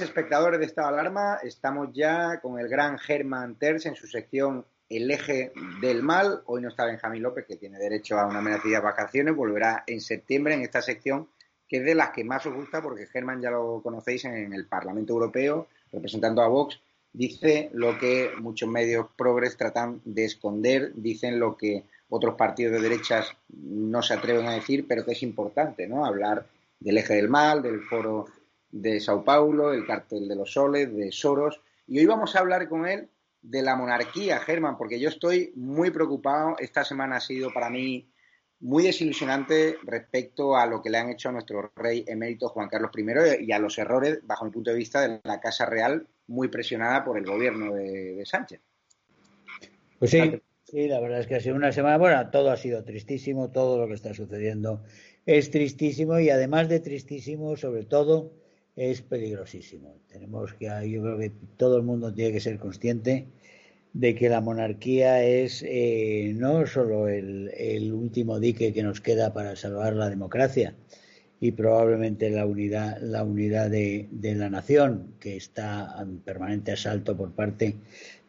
Espectadores de Estado de Alarma, estamos ya con el gran Germán Terz en su sección El eje del mal. Hoy no está Benjamín López, que tiene derecho a una merecidas vacaciones, volverá en septiembre en esta sección, que es de las que más os gusta, porque Germán ya lo conocéis en el Parlamento Europeo, representando a Vox, dice lo que muchos medios progres tratan de esconder, dicen lo que otros partidos de derechas no se atreven a decir, pero que es importante, ¿no? Hablar del eje del mal, del foro de Sao Paulo, el cartel de los soles, de Soros. Y hoy vamos a hablar con él de la monarquía, Germán, porque yo estoy muy preocupado. Esta semana ha sido para mí muy desilusionante respecto a lo que le han hecho a nuestro rey emérito Juan Carlos I y a los errores, bajo mi punto de vista, de la Casa Real, muy presionada por el gobierno de, Sánchez. Pues sí, sí, la verdad es que ha sido una semana, bueno, todo ha sido tristísimo, todo lo que está sucediendo es tristísimo y además de tristísimo, sobre todo, es peligrosísimo. Tenemos que, yo creo que todo el mundo tiene que ser consciente de que la monarquía es eh, no solo el, último dique que nos queda para salvar la democracia y probablemente la unidad, la unidad de, la nación, que está en permanente asalto por parte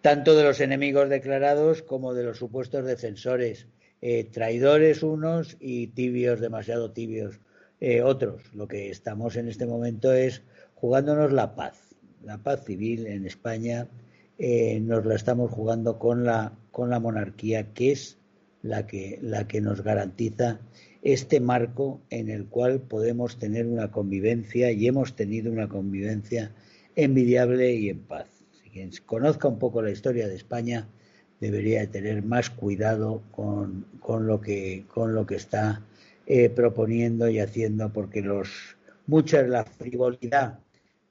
tanto de los enemigos declarados como de los supuestos defensores, eh, traidores unos y tibios, demasiado tibios eh, otros. Lo que estamos en este momento es jugándonos la paz. La paz civil en España eh, nos la estamos jugando con la, con la monarquía, que es la que, la que nos garantiza este marco en el cual podemos tener una convivencia y hemos tenido una convivencia envidiable y en paz. Si quien conozca un poco la historia de España debería tener más cuidado con, con, lo, que, con lo que está eh, proponiendo y haciendo, porque los mucha la frivolidad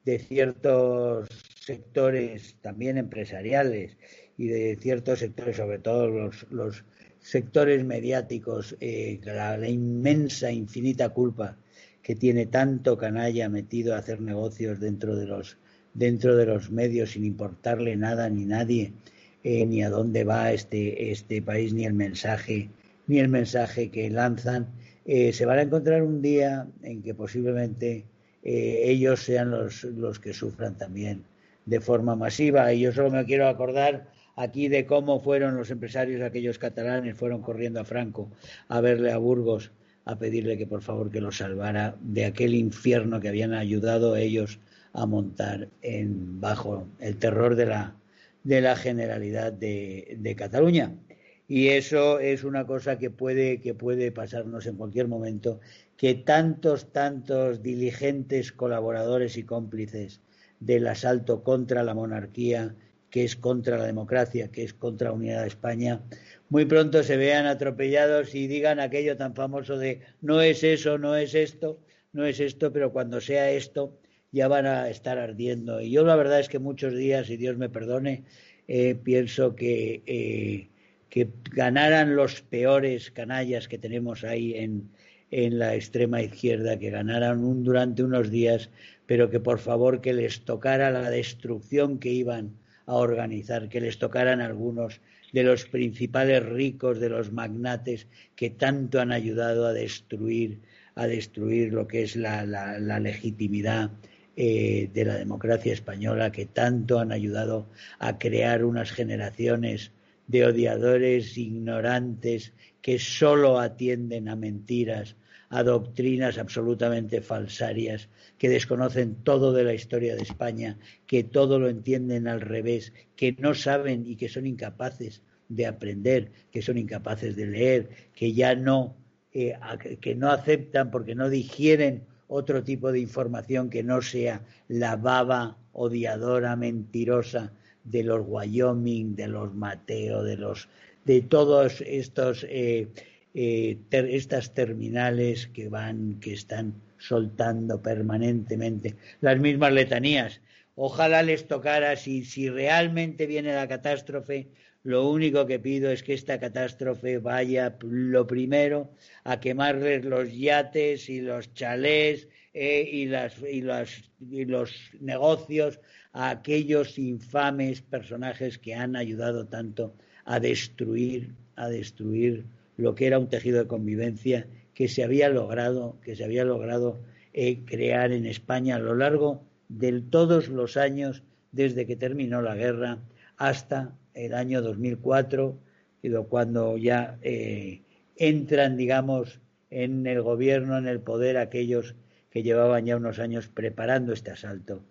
de ciertos sectores también empresariales y de ciertos sectores, sobre todo los, los sectores mediáticos, eh, la, la, inmensa, infinita culpa que tiene tanto canalla metido a hacer negocios dentro de los dentro de los medios sin importarle nada ni nadie eh, ni a dónde va este este país ni el mensaje ni el mensaje que lanzan eh, se van a encontrar un día en que posiblemente eh, ellos sean los, los que sufran también de forma masiva. Y yo solo me quiero acordar aquí de cómo fueron los empresarios aquellos catalanes, fueron corriendo a Franco a verle a Burgos a pedirle que por favor que los salvara de aquel infierno que habían ayudado ellos a montar en bajo el terror de la de la generalidad de, de Cataluña y eso es una cosa que puede, que puede pasarnos en cualquier momento, que tantos, tantos diligentes colaboradores y cómplices del asalto contra la monarquía, que es contra la democracia, que es contra la unidad de España, muy pronto se vean atropellados y digan aquello tan famoso de no es eso, no es esto, no es esto, pero cuando sea esto ya van a estar ardiendo. Y yo la verdad es que muchos días, y Dios me perdone, eh, pienso que eh, que ganaran los peores canallas que tenemos ahí en, en la extrema izquierda que ganaran durante unos días, pero que por favor que les tocara la destrucción que iban a organizar, que les tocaran algunos de los principales ricos, de los magnates que tanto han ayudado a destruir, a destruir lo que es la, legitimidad eh, de la democracia española, que tanto han ayudado a crear unas generaciones de odiadores ignorantes que solo atienden a mentiras, a doctrinas absolutamente falsarias, que desconocen todo de la historia de España, que todo lo entienden al revés, que no saben y que son incapaces de aprender, que son incapaces de leer, que ya no, eh, que no aceptan porque no digieren otro tipo de información que no sea la baba odiadora, mentirosa de los Wyoming, de los Mateo, de los de todos estos eh, eh, estas terminales que van, que están soltando permanentemente las mismas letanías. Ojalá les tocara, si, si realmente viene la catástrofe, lo único que pido es que esta catástrofe vaya lo primero a quemarles los yates y los chalés eh, y, las, y, y los negocios a aquellos infames personajes que han ayudado tanto a destruir, a destruir lo que era un tejido de convivencia que se había logrado, que se había logrado eh, crear en España a lo largo de todos los años desde que terminó la guerra hasta el año 2004, cuando ya eh, entran, digamos, en el gobierno, en el poder, aquellos que llevaban ya unos años preparando este asalto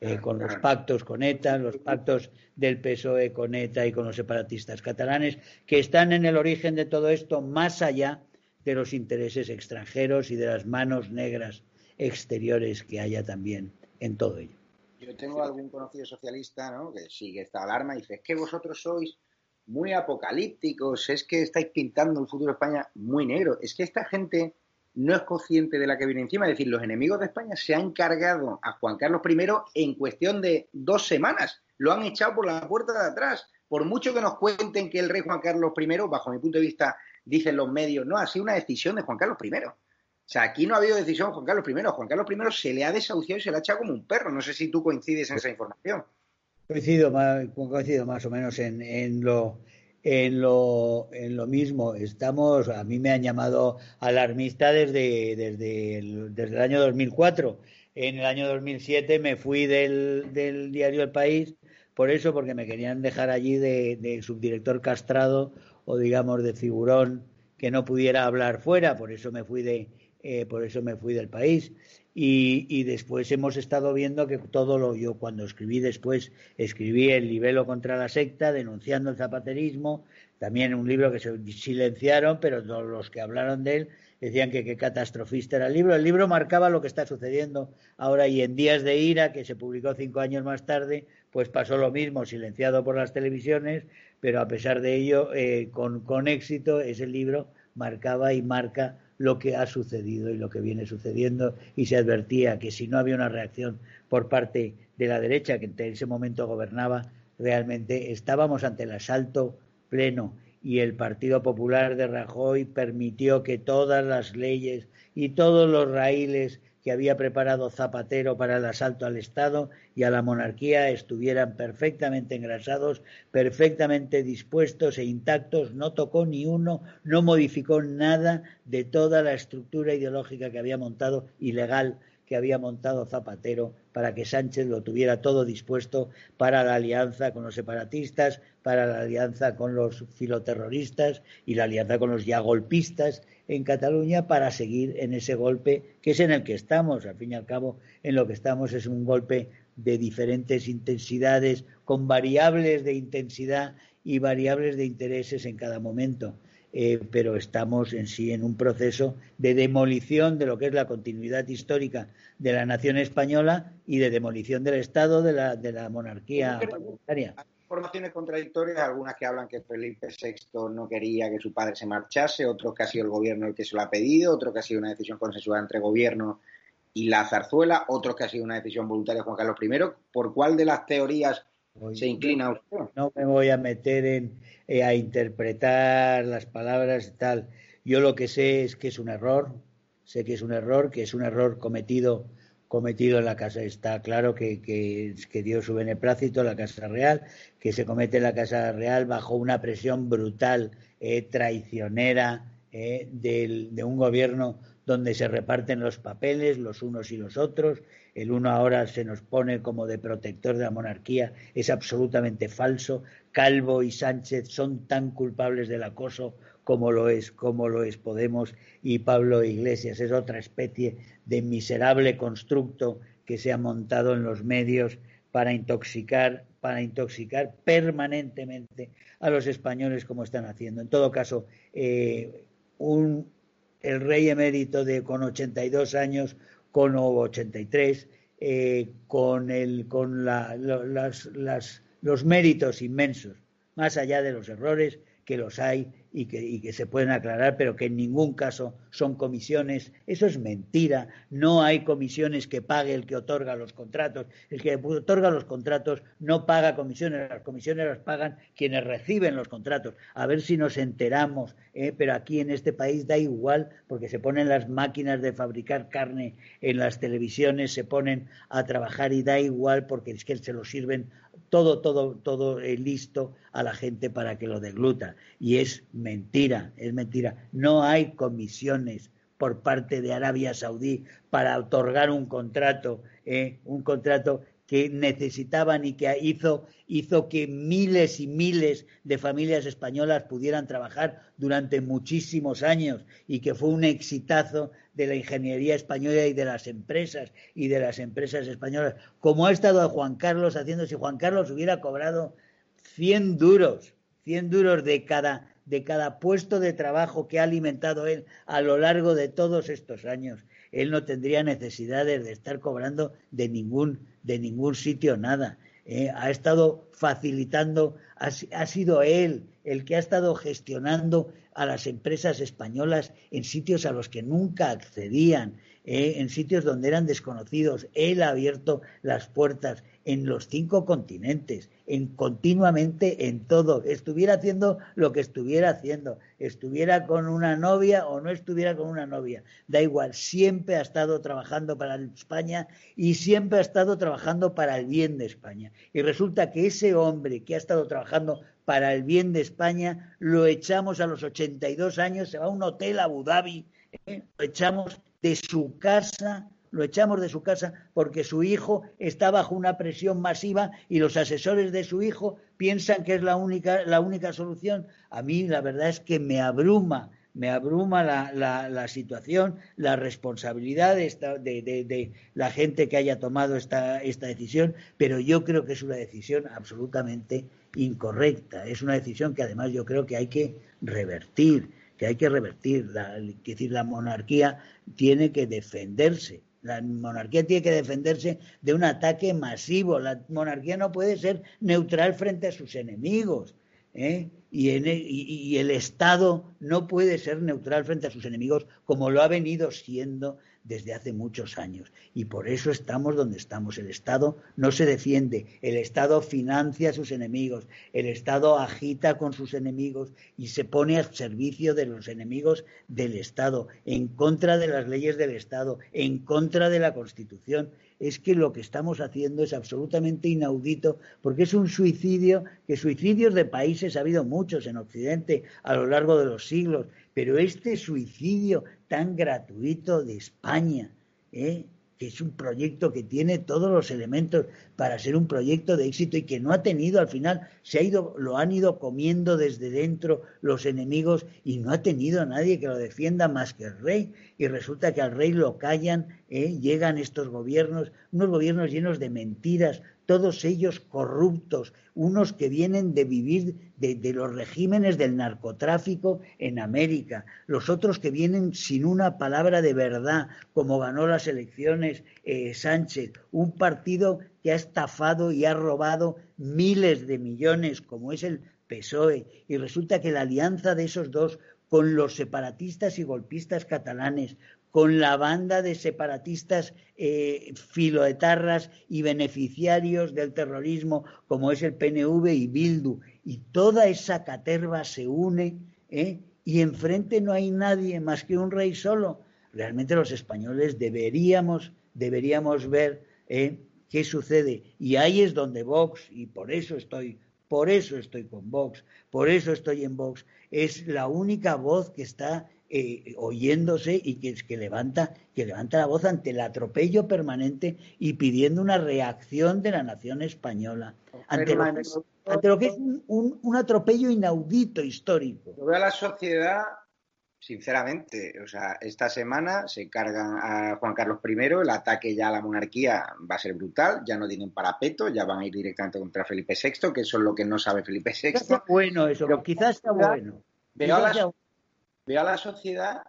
eh, con los pactos con ETA, los pactos del PSOE con ETA y con los separatistas catalanes, que están en el origen de todo esto más allá de los intereses extranjeros y de las manos negras exteriores que haya también en todo ello. Yo tengo algún conocido socialista ¿no? que sigue esta alarma y dice, es que vosotros sois muy apocalípticos, es que estáis pintando el futuro de España muy negro, es que esta gente no es consciente de la que viene encima. Es decir, los enemigos de España se han cargado a Juan Carlos I en cuestión de dos semanas. Lo han echado por la puerta de atrás. Por mucho que nos cuenten que el rey Juan Carlos I, bajo mi punto de vista, dicen los medios, no, ha sido una decisión de Juan Carlos I. O sea, aquí no ha habido decisión de Juan Carlos I. Juan Carlos I se le ha desahuciado y se le ha echado como un perro. No sé si tú coincides en esa información. Coincido más, coincido más o menos en, en lo en lo, en lo mismo. Estamos, a mí me han llamado alarmista desde, desde, el, desde el año 2004. En el año 2007 me fui del, del diario El País por eso, porque me querían dejar allí de, subdirector castrado o digamos de figurón que no pudiera hablar fuera. Por eso me fui de, eh, por eso me fui del país. Y, después hemos estado viendo que todo lo yo cuando escribí después escribí el libelo contra la secta denunciando el zapaterismo también un libro que se silenciaron pero todos los que hablaron de él decían que qué catastrofista era el libro. El libro marcaba lo que está sucediendo ahora y en días de ira que se publicó cinco años más tarde pues pasó lo mismo silenciado por las televisiones pero a pesar de ello eh, con, con éxito ese libro marcaba y marca lo que ha sucedido y lo que viene sucediendo. Y se advertía que si no había una reacción por parte de la derecha que en ese momento gobernaba, realmente estábamos ante el asalto pleno. Y el Partido Popular de Rajoy permitió que todas las leyes y todos los raíles que había preparado Zapatero para el asalto al Estado y a la monarquía estuvieran perfectamente engrasados, perfectamente dispuestos e intactos, no tocó ni uno, no modificó nada de toda la estructura ideológica que había montado ilegal que había montado Zapatero para que Sánchez lo tuviera todo dispuesto para la alianza con los separatistas, para la alianza con los filoterroristas y la alianza con los ya golpistas en Cataluña para seguir en ese golpe que es en el que estamos. Al fin y al cabo, en lo que estamos es un golpe de diferentes intensidades, con variables de intensidad y variables de intereses en cada momento. Eh, pero estamos en sí en un proceso de demolición de lo que es la continuidad histórica de la nación española y de demolición del Estado de la, de la monarquía Hay informaciones contradictorias, algunas que hablan que Felipe VI no quería que su padre se marchase, otros que ha sido el gobierno el que se lo ha pedido, otros que ha sido una decisión consensuada entre gobierno y la zarzuela, otros que ha sido una decisión voluntaria de Juan Carlos I. ¿Por cuál de las teorías se inclina usted? No me voy a meter en eh, a interpretar las palabras y tal. Yo lo que sé es que es un error, sé que es un error, que es un error cometido cometido en la Casa. Está claro que, que, dio su beneplácito la Casa Real, que se comete la Casa Real bajo una presión brutal, eh, traicionera, eh, de un gobierno donde se reparten los papeles los unos y los otros. El uno ahora se nos pone como de protector de la monarquía. Es absolutamente falso. Calvo y Sánchez son tan culpables del acoso como lo es, como lo es Podemos y Pablo Iglesias. Es otra especie de miserable constructo que se ha montado en los medios para intoxicar, para intoxicar permanentemente a los españoles como están haciendo. En todo caso, eh, un, el rey emérito de con 82 años, con 83, eh, con, el, con la, las, los méritos inmensos, más allá de los errores que los hay y que, se pueden aclarar, pero que en ningún caso son comisiones. Eso es mentira. No hay comisiones que pague el que otorga los contratos. El que otorga los contratos no paga comisiones. Las comisiones las pagan quienes reciben los contratos. A ver si nos enteramos. ¿eh? Pero aquí en este país da igual porque se ponen las máquinas de fabricar carne en las televisiones, se ponen a trabajar y da igual porque es que se lo sirven todo, todo, todo eh, listo a la gente para que lo degluta. Y es mentira, es mentira. No hay comisiones por parte de Arabia Saudí para otorgar un contrato, eh, un contrato que necesitaban y que hizo, hizo que miles y miles de familias españolas pudieran trabajar durante muchísimos años y que fue un exitazo de la ingeniería española y de las empresas y de las empresas españolas, como ha estado Juan Carlos haciendo si Juan Carlos hubiera cobrado 100 duros, 100 duros de cada de cada puesto de trabajo que ha alimentado él a lo largo de todos estos años él no tendría necesidades de estar cobrando de ningún, de ningún sitio nada. Eh, ha estado facilitando, ha, ha, sido él el que ha estado gestionando a las empresas españolas en sitios a los que nunca accedían, eh, en sitios donde eran desconocidos. Él ha abierto las puertas en los cinco continentes, en continuamente en todo, estuviera haciendo lo que estuviera haciendo, estuviera con una novia o no estuviera con una novia, da igual, siempre ha estado trabajando para España y siempre ha estado trabajando para el bien de España. Y resulta que ese hombre que ha estado trabajando para el bien de España, lo echamos a los 82 años, se va a un hotel a Abu Dhabi, ¿eh? lo echamos de su casa lo echamos de su casa porque su hijo está bajo una presión masiva y los asesores de su hijo piensan que es la única, la única solución. A mí la verdad es que me abruma, me abruma la, la, situación, la responsabilidad de, de, de, la gente que haya tomado esta, esta decisión, pero yo creo que es una decisión absolutamente incorrecta. Es una decisión que además yo creo que hay que revertir, que hay que revertir. La, decir, la monarquía tiene que defenderse la monarquía tiene que defenderse de un ataque masivo. La monarquía no puede ser neutral frente a sus enemigos. ¿eh? E, y, el Estado no puede ser neutral frente a sus enemigos como lo ha venido siendo desde hace muchos años. Y por eso estamos donde estamos. El Estado no se defiende, el Estado financia a sus enemigos, el Estado agita con sus enemigos y se pone al servicio de los enemigos del Estado, en contra de las leyes del Estado, en contra de la Constitución es que lo que estamos haciendo es absolutamente inaudito, porque es un suicidio, que suicidios de países ha habido muchos en Occidente a lo largo de los siglos, pero este suicidio tan gratuito de España, ¿eh? que es un proyecto que tiene todos los elementos para ser un proyecto de éxito y que no ha tenido al final, se ha ido, lo han ido comiendo desde dentro los enemigos y no ha tenido a nadie que lo defienda más que el rey. Y resulta que al rey lo callan, ¿eh? llegan estos gobiernos, unos gobiernos llenos de mentiras, todos ellos corruptos, unos que vienen de vivir de, los regímenes del narcotráfico en América, los otros que vienen sin una palabra de verdad, como ganó las elecciones eh, Sánchez, un partido que ha estafado y ha robado miles de millones, como es el PSOE, y resulta que la alianza de esos dos con los separatistas y golpistas catalanes, con la banda de separatistas eh, filoetarras y beneficiarios del terrorismo como es el PNV y Bildu. Y toda esa caterva se une ¿eh? y enfrente no hay nadie más que un rey solo. realmente los españoles deberíamos, deberíamos ver eh, qué sucede. Y ahí es donde Vox, y por eso estoy, por eso estoy con Vox, por eso estoy en Vox, es la única voz que está eh, oyéndose y que, que, levanta, que levanta la voz ante el atropello permanente y pidiendo una reacción de la nación española ante lo, que es un, un, atropello inaudito histórico. Yo veo a la sociedad, sinceramente, o sea, esta semana se cargan a Juan Carlos I, el ataque ya a la monarquía va a ser brutal, ya no tienen parapeto, ya van a ir directamente contra Felipe VI, que eso es lo que no sabe Felipe VI. Está bueno eso, pero quizás está bueno. Veo a la, veo a la sociedad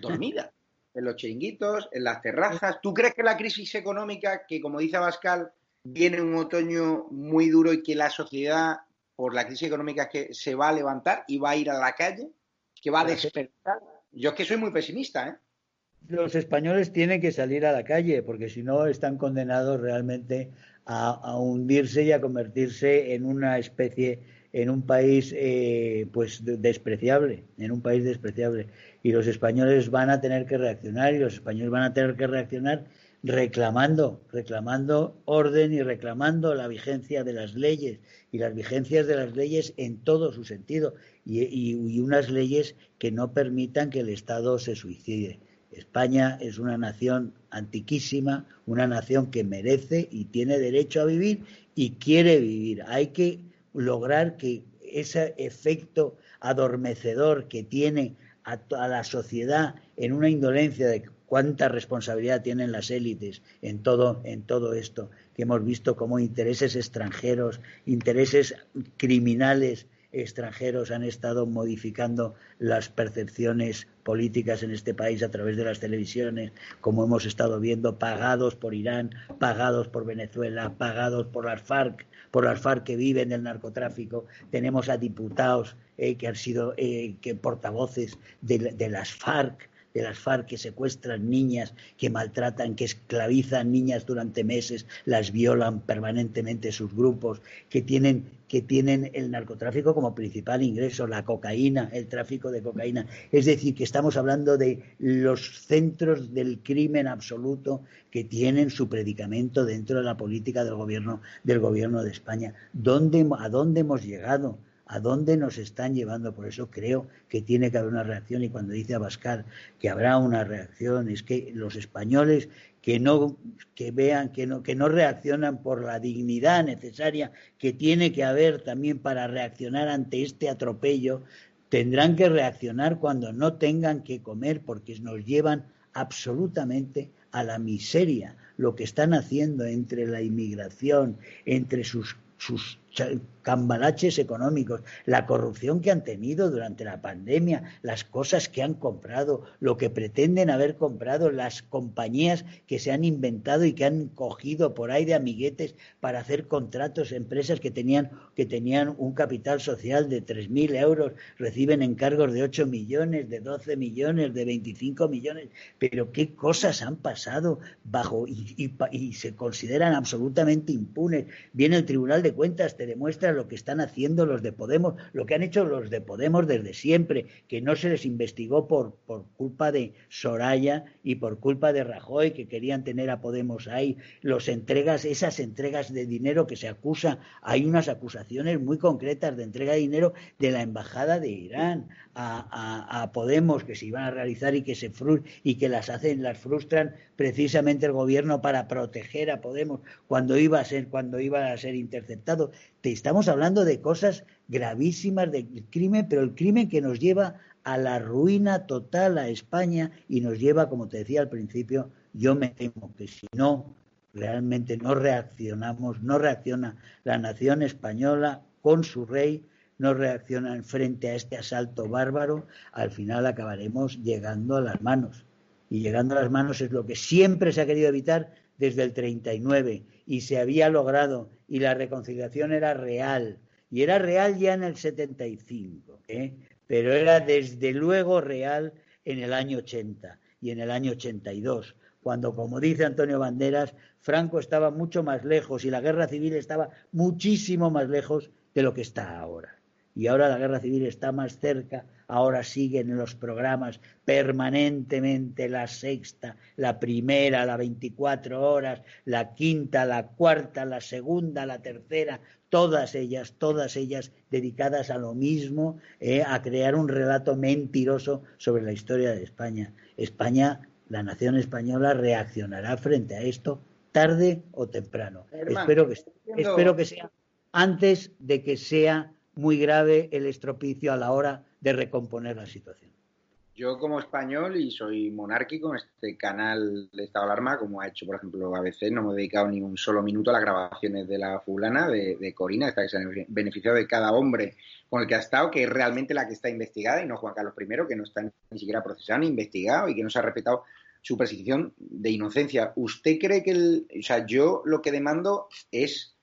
dormida en los chiringuitos, en las terrazas. ¿Tú crees que la crisis económica, que como dice Abascal, viene un otoño muy duro y que la sociedad, por la crisis económica, que se va a levantar y va a ir a la calle, que va a despertar? Yo es que soy muy pesimista, ¿eh? Los españoles tienen que salir a la calle porque si no están condenados realmente a, a hundirse y a convertirse en una especie en un país eh, pues despreciable, en un país despreciable. Y los españoles van a tener que reaccionar y los españoles van a tener que reaccionar reclamando, reclamando orden y reclamando la vigencia de las leyes y las vigencias de las leyes en todo su sentido y, y unas leyes que no permitan que el Estado se suicide. España es una nación antiquísima, una nación que merece y tiene derecho a vivir y quiere vivir. Hay que lograr que ese efecto adormecedor que tiene a, la sociedad en una indolencia de cuánta responsabilidad tienen las élites en todo, en todo esto, que hemos visto como intereses extranjeros, intereses criminales extranjeros han estado modificando las percepciones políticas en este país a través de las televisiones, como hemos estado viendo, pagados por Irán, pagados por Venezuela, pagados por las FARC, por las FARC que viven del narcotráfico, tenemos a diputados eh, que han sido eh, que portavoces de, las FARC, de las FARC que secuestran niñas, que maltratan, que esclavizan niñas durante meses, las violan permanentemente sus grupos, que tienen, que tienen el narcotráfico como principal ingreso, la cocaína, el tráfico de cocaína. Es decir, que estamos hablando de los centros del crimen absoluto que tienen su predicamento dentro de la política del gobierno, del gobierno de España. ¿Dónde, ¿A dónde hemos llegado? A dónde nos están llevando. Por eso creo que tiene que haber una reacción y cuando dice Abascal que habrá una reacción, es que los españoles que no que vean que no que no reaccionan por la dignidad necesaria que tiene que haber también para reaccionar ante este atropello, tendrán que reaccionar cuando no tengan que comer porque nos llevan absolutamente a la miseria lo que están haciendo entre la inmigración, entre sus sus cambalaches económicos, la corrupción que han tenido durante la pandemia, las cosas que han comprado, lo que pretenden haber comprado, las compañías que se han inventado y que han cogido por ahí de amiguetes para hacer contratos, empresas que tenían, que tenían un capital social de 3.000 euros, reciben encargos de 8 millones, de 12 millones, de 25 millones, pero qué cosas han pasado bajo y, se consideran absolutamente impunes. Viene el Tribunal de Cuentas, demuestra lo que están haciendo los de Podemos, lo que han hecho los de Podemos desde siempre, que no se les investigó por, por culpa de Soraya y por culpa de Rajoy, que querían tener a Podemos ahí, los entregas, esas entregas de dinero que se acusa, hay unas acusaciones muy concretas de entrega de dinero de la embajada de Irán a, a, Podemos que se iban a realizar y que se y que las hacen, las frustran precisamente el gobierno para proteger a Podemos cuando iba a ser, cuando iba a ser interceptado. Te estamos hablando de cosas gravísimas del crimen, pero el crimen que nos lleva a la ruina total a España y nos lleva, como te decía al principio, yo me temo que si no realmente no reaccionamos, no reacciona la nación española con su rey, no reaccionan frente a este asalto bárbaro, al final acabaremos llegando a las manos. Y llegando a las manos es lo que siempre se ha querido evitar desde el 39 y se había logrado y la reconciliación era real. Y era real ya en el 75, ¿eh? pero era desde luego real en el año 80 y en el año 82, cuando, como dice Antonio Banderas, Franco estaba mucho más lejos y la guerra civil estaba muchísimo más lejos de lo que está ahora y ahora la guerra civil está más cerca ahora siguen en los programas permanentemente la sexta, la primera, la 24 horas, la quinta, la cuarta, la segunda, la tercera, todas ellas, todas ellas dedicadas a lo mismo, eh, a crear un relato mentiroso sobre la historia de España. España, la nación española reaccionará frente a esto tarde o temprano. espero que, espero que sea antes de que sea muy grave el estropicio a la hora de recomponer la situación. Yo como español y soy monárquico en este canal de Estado de Alarma, como ha hecho por ejemplo ABC, no me he dedicado ni un solo minuto a las grabaciones de la fulana, de, Corina, esta que se ha beneficiado de cada hombre con el que ha estado, que es realmente la que está investigada y no Juan Carlos I, que no está ni siquiera procesado ni investigado y que no se ha respetado su presunción de inocencia. ¿Usted cree que el, o sea, yo lo que demando es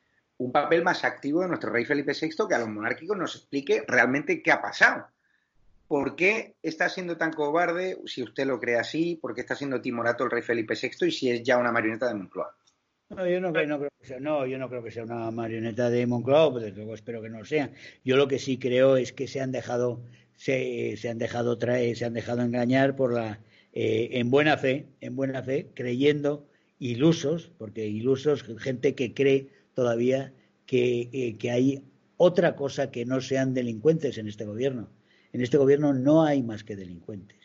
un papel más activo de nuestro rey Felipe VI que a los monárquicos nos explique realmente qué ha pasado? ¿Por qué está siendo tan cobarde, si usted lo cree así? ¿Por qué está siendo timorato el rey Felipe VI y si es ya una marioneta de Moncloa? No, yo no, creo que sea, no, yo no creo que sea una marioneta de Moncloa, desde luego espero que no lo sea. Yo lo que sí creo es que se han dejado, se, se han dejado traer, se han dejado engañar por la eh, en buena fe, en buena fe, creyendo, ilusos, porque ilusos, gente que cree todavía que, eh, que hay otra cosa que no sean delincuentes en este gobierno. En este gobierno no hay más que delincuentes.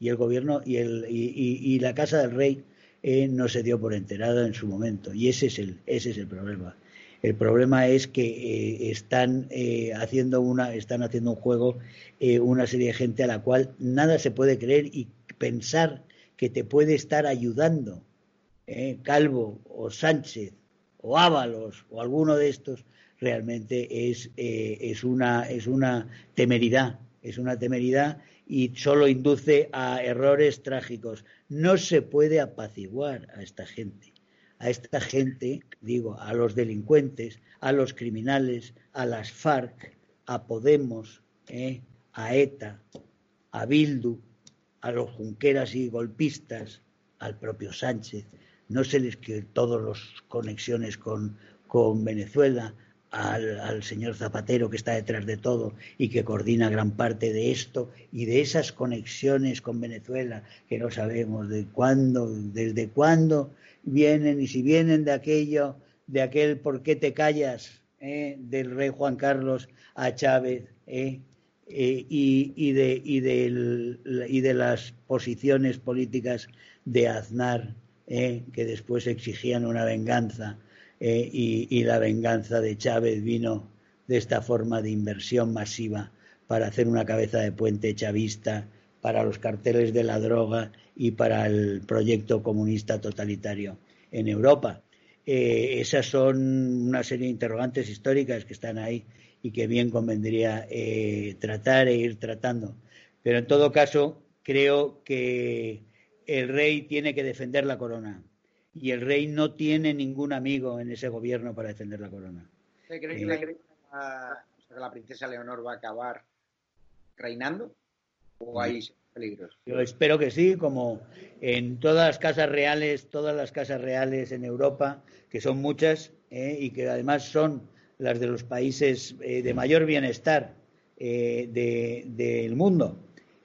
Y el gobierno y, el, y, la Casa del Rey eh, no se dio por enterada en su momento. Y ese es el, ese es el problema. El problema es que están haciendo una, están haciendo un juego una serie de gente a la cual nada se puede creer y pensar que te puede estar ayudando ¿eh? Calvo o Sánchez o Ábalos o alguno de estos realmente es, eh, es, una, es una temeridad, es una temeridad y solo induce a errores trágicos. No se puede apaciguar a esta gente. A esta gente, digo, a los delincuentes, a los criminales, a las FARC, a Podemos, ¿eh? a ETA, a Bildu, a los junqueras y golpistas, al propio Sánchez, no se les que todas las conexiones con, con Venezuela, al, al, señor Zapatero que está detrás de todo y que coordina gran parte de esto y de esas conexiones con Venezuela que no sabemos de cuándo, desde cuándo vienen y si vienen de aquello, de aquel por qué te callas eh, del rey Juan Carlos a Chávez, eh, eh, y, de, y, y, de, las posiciones políticas de Aznar, eh, que después exigían una venganza, eh, y, la venganza de Chávez vino de esta forma de inversión masiva para hacer una cabeza de puente chavista para los carteles de la droga y para el proyecto comunista totalitario en Europa. esas son una serie de interrogantes históricas que están ahí y que bien convendría eh, tratar e ir tratando. Pero en todo caso, creo que el rey tiene que defender la corona y el rey no tiene ningún amigo en ese gobierno para defender la corona. ¿Cree que, la, eh, la princesa Leonor va a acabar reinando o hay peligros? Yo espero que sí, como en todas las casas reales, todas las casas reales en Europa, que son muchas eh, y que además son las de los países eh, de mayor bienestar eh, del mundo.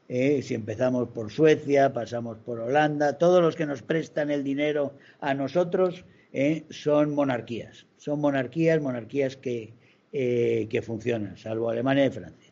Eh, si empezamos por Suecia, pasamos por Holanda, todos los que nos prestan el dinero a nosotros son monarquías. Son monarquías, monarquías que, que funcionan, salvo Alemania y Francia.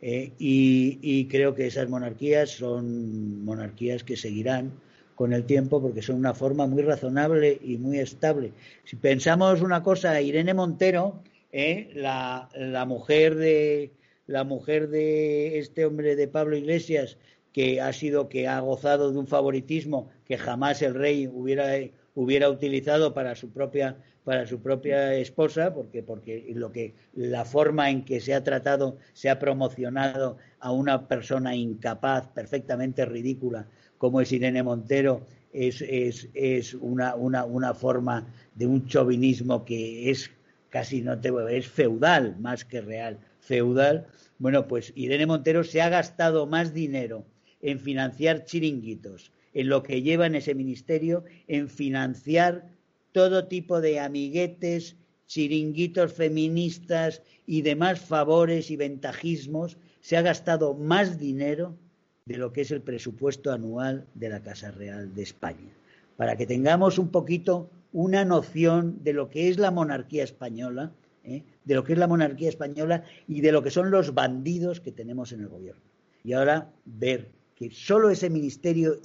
Y, y, creo que esas monarquías son monarquías que seguirán con el tiempo porque son una forma muy razonable y muy estable. Si pensamos una cosa, Irene Montero ¿eh? la, la, mujer de la mujer de este hombre de Pablo Iglesias que ha sido que ha gozado de un favoritismo que jamás el rey hubiera hubiera utilizado para su propia para su propia esposa porque porque lo que la forma en que se ha tratado se ha promocionado a una persona incapaz perfectamente ridícula como es Irene Montero es, es, es una, una, una forma de un chauvinismo que es casi no te es feudal más que real, feudal. Bueno, pues Irene Montero se ha gastado más dinero en financiar chiringuitos, en lo que lleva en ese ministerio, en financiar todo tipo de amiguetes, chiringuitos feministas y demás favores y ventajismos, se ha gastado más dinero de lo que es el presupuesto anual de la Casa Real de España. Para que tengamos un poquito una noción de lo que es la monarquía española, ¿eh? de lo que es la monarquía española y de lo que son los bandidos que tenemos en el gobierno. Y ahora ver que solo ese ministerio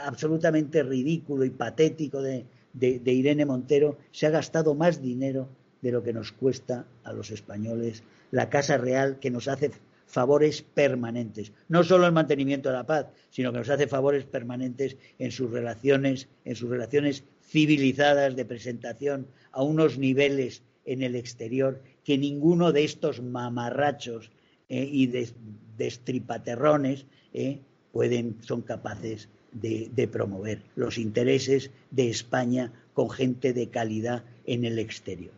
absolutamente ridículo y patético de, de Irene Montero se ha gastado más dinero de lo que nos cuesta a los españoles la Casa Real, que nos hace favores permanentes. No solo el mantenimiento de la paz, sino que nos hace favores permanentes en sus relaciones, en sus relaciones civilizadas de presentación a unos niveles en el exterior que ninguno de estos mamarrachos eh, y destripaterrones eh, pueden, son capaces de promover los intereses de España con gente de calidad en el exterior.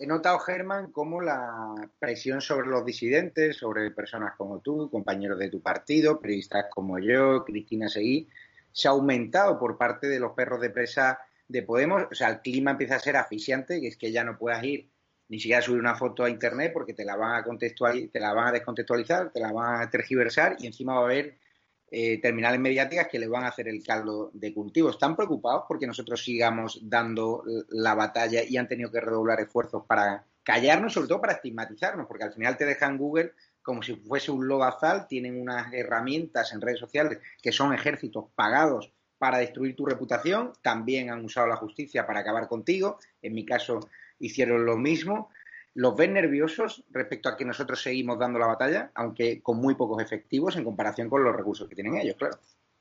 He notado, Germán, cómo la presión sobre los disidentes, sobre personas como tú, compañeros de tu partido, periodistas como yo, Cristina Seguí, se ha aumentado por parte de los perros de presa de Podemos. O sea, el clima empieza a ser asfixiante, que es que ya no puedas ir ni siquiera subir una foto a internet porque te la van a contextualizar, te la van a descontextualizar, te la van a tergiversar y encima va a haber eh, terminales mediáticas que le van a hacer el caldo de cultivo. ¿Están preocupados porque nosotros sigamos dando la batalla y han tenido que redoblar esfuerzos para callarnos, sobre todo para estigmatizarnos? Porque al final te dejan Google como si fuese un lodazal, tienen unas herramientas en redes sociales que son ejércitos pagados para destruir tu reputación, también han usado la justicia para acabar contigo, en mi caso hicieron lo mismo, ¿Los ven nerviosos respecto a que nosotros seguimos dando la batalla, aunque con muy pocos efectivos en comparación con los recursos que tienen ellos, claro?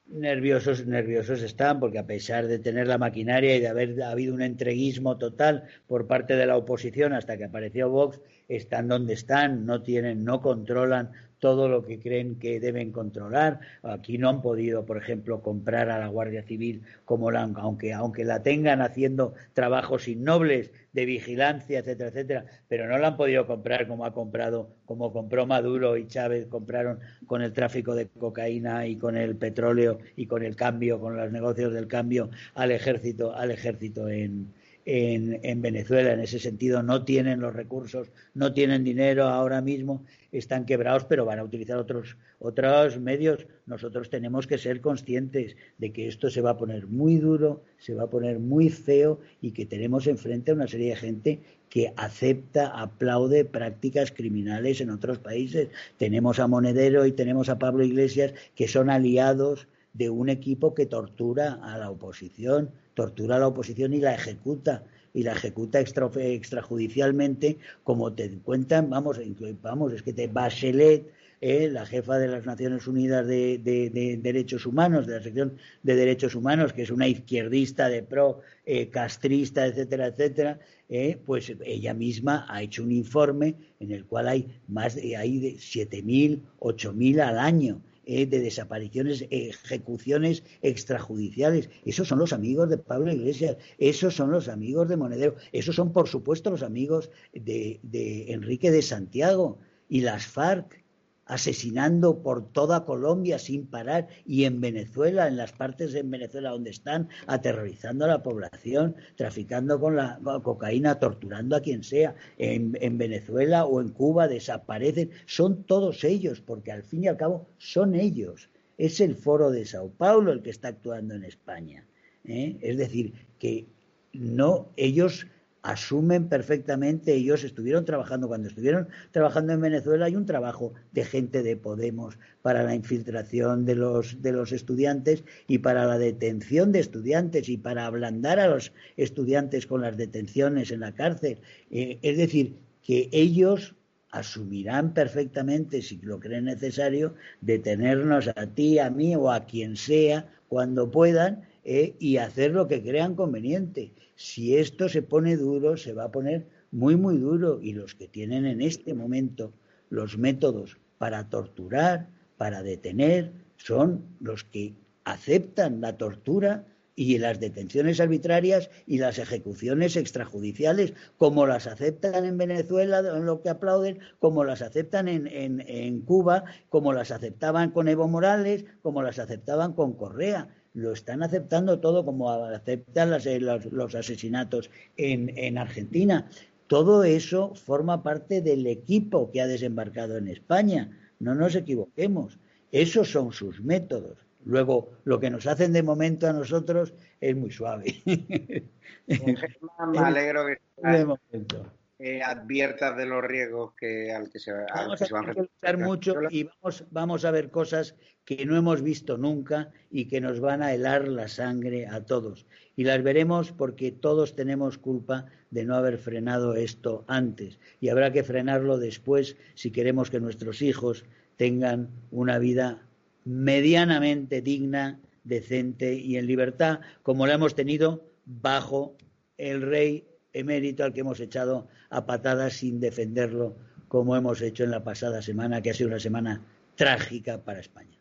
Nerviosos, nerviosos están, porque a pesar de tener la maquinaria y de haber habido un entreguismo total por parte de la oposición hasta que apareció Vox, están donde están, no tienen, no controlan todo lo que creen que deben controlar. Aquí no han podido, por ejemplo, comprar a la Guardia Civil como la, aunque, aunque la tengan haciendo trabajos innobles de vigilancia, etcétera, etcétera, pero no la han podido comprar como ha comprado, como compró Maduro y Chávez compraron con el tráfico de cocaína y con el petróleo y con el cambio, con los negocios del cambio al ejército, al ejército en, en, Venezuela. En ese sentido, no tienen los recursos, no tienen dinero ahora mismo, están quebrados, pero van a utilizar otros, otros medios. Nosotros tenemos que ser conscientes de que esto se va a poner muy duro, se va a poner muy feo y que tenemos enfrente a una serie de gente que acepta, aplaude prácticas criminales en otros países. Tenemos a Monedero y tenemos a Pablo Iglesias que son aliados de un equipo que tortura a la oposición, tortura a la oposición y la ejecuta y la ejecuta extrajudicialmente, como te cuentan, vamos, vamos, es que te Bachelet, eh, la jefa de las Naciones Unidas de, Derechos Humanos, de la sección de Derechos Humanos, que es una izquierdista de pro, eh, castrista, etcétera, etcétera, eh, pues ella misma ha hecho un informe en el cual hay más de, hay de 7.000, 8.000 al año eh, de desapariciones, ejecuciones extrajudiciales. Esos son los amigos de Pablo Iglesias, esos son los amigos de Monedero, esos son, por supuesto, los amigos de, de Enrique de Santiago y las FARC asesinando por toda Colombia sin parar y en Venezuela, en las partes en Venezuela donde están, aterrorizando a la población, traficando con la cocaína, torturando a quien sea, en, en Venezuela o en Cuba desaparecen, son todos ellos, porque al fin y al cabo son ellos. Es el foro de Sao Paulo el que está actuando en España. ¿eh? Es decir, que no ellos asumen perfectamente, ellos estuvieron trabajando, cuando estuvieron trabajando en Venezuela hay un trabajo de gente de Podemos para la infiltración de los, de los estudiantes y para la detención de estudiantes y para ablandar a los estudiantes con las detenciones en la cárcel. Eh, es decir, que ellos asumirán perfectamente, si lo creen necesario, detenernos a ti, a mí o a quien sea cuando puedan eh, y hacer lo que crean conveniente. Si esto se pone duro, se va a poner muy, muy duro. Y los que tienen en este momento los métodos para torturar, para detener, son los que aceptan la tortura y las detenciones arbitrarias y las ejecuciones extrajudiciales, como las aceptan en Venezuela, en lo que aplauden, como las aceptan en, en Cuba, como las aceptaban con Evo Morales, como las aceptaban con Correa lo están aceptando todo como aceptan eh, los, asesinatos en, en Argentina. Todo eso forma parte del equipo que ha desembarcado en España. No nos equivoquemos. Esos son sus métodos. Luego, lo que nos hacen de momento a nosotros es muy suave. me alegro que de momento. Eh, adviertas de los riesgos que al que se, vamos a, luchar mucho y vamos, vamos a ver cosas que no hemos visto nunca y que nos van a helar la sangre a todos. Y las veremos porque todos tenemos culpa de no haber frenado esto antes. Y habrá que frenarlo después si queremos que nuestros hijos tengan una vida medianamente digna, decente y en libertad, como la hemos tenido bajo el rey emérito al que hemos echado a patadas sin defenderlo, como hemos hecho en la pasada semana, que ha sido una semana trágica para España.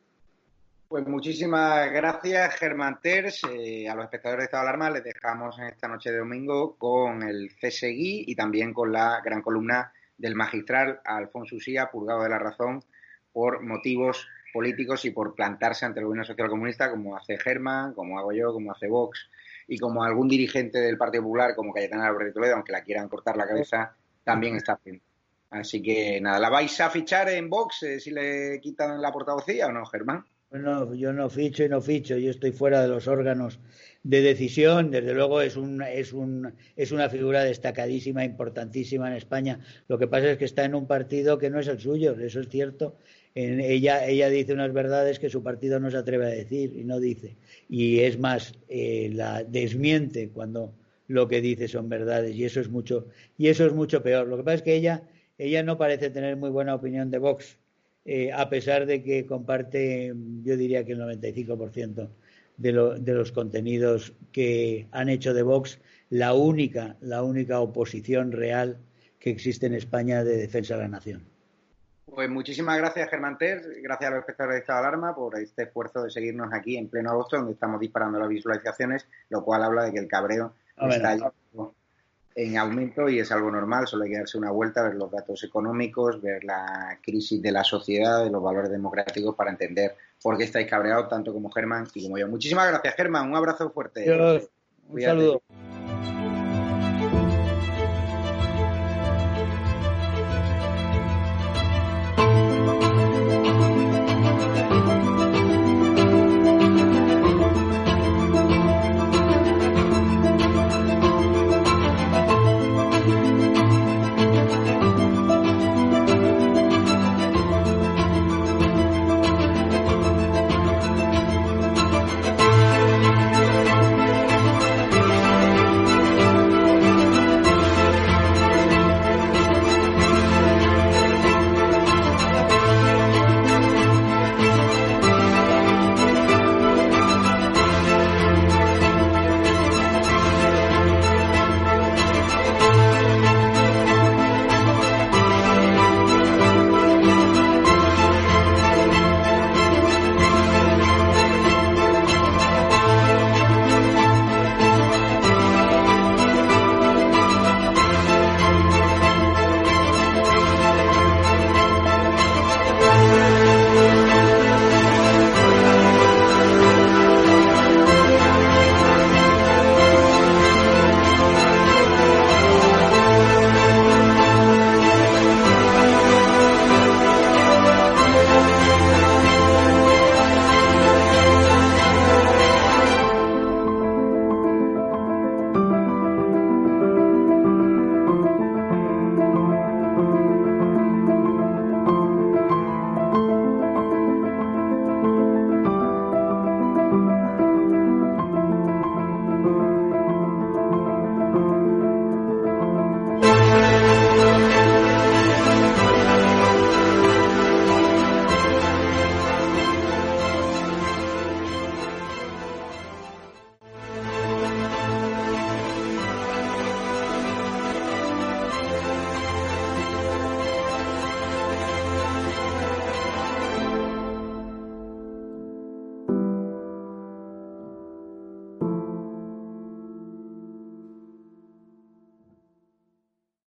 Pues muchísimas gracias, Germán Ters. Eh, a los espectadores de Estado de Alarma les dejamos en esta noche de domingo con el CSGI y también con la gran columna del magistral Alfonso Usía, purgado de la razón por motivos políticos y por plantarse ante el gobierno social comunista, como hace Germán, como hago yo, como hace Vox y como algún dirigente del Partido Popular, como Cayetana Álvarez Toledo, aunque la quieran cortar la cabeza, también está haciendo. Así que nada, ¿la vais a fichar en Vox eh, si le quitan la portavocía o no, Germán? Bueno, yo no ficho y no ficho, yo estoy fuera de los órganos de decisión, desde luego es, un, es, un, es una figura destacadísima, importantísima en España. Lo que pasa es que está en un partido que no es el suyo, eso es cierto, ella, ella dice unas verdades que su partido no se atreve a decir y no dice. Y es más, eh, la desmiente cuando lo que dice son verdades y eso es mucho y eso es mucho peor. Lo que pasa es que ella, ella no parece tener muy buena opinión de Vox, eh, a pesar de que comparte, yo diría que el 95% de, lo, de los contenidos que han hecho de Vox la única, la única oposición real que existe en España de defensa de la nación. Pues muchísimas gracias, Germán Ter, gracias a los espectadores de Estado de Alarma por este esfuerzo de seguirnos aquí en pleno agosto, donde estamos disparando las visualizaciones, lo cual habla de que el cabreo está en aumento y es algo normal, solo hay que darse una vuelta, ver los datos económicos, ver la crisis de la sociedad, de los valores democráticos para entender por qué estáis cabreados tanto como Germán y como yo. Muchísimas gracias, Germán, un abrazo fuerte. un saludo.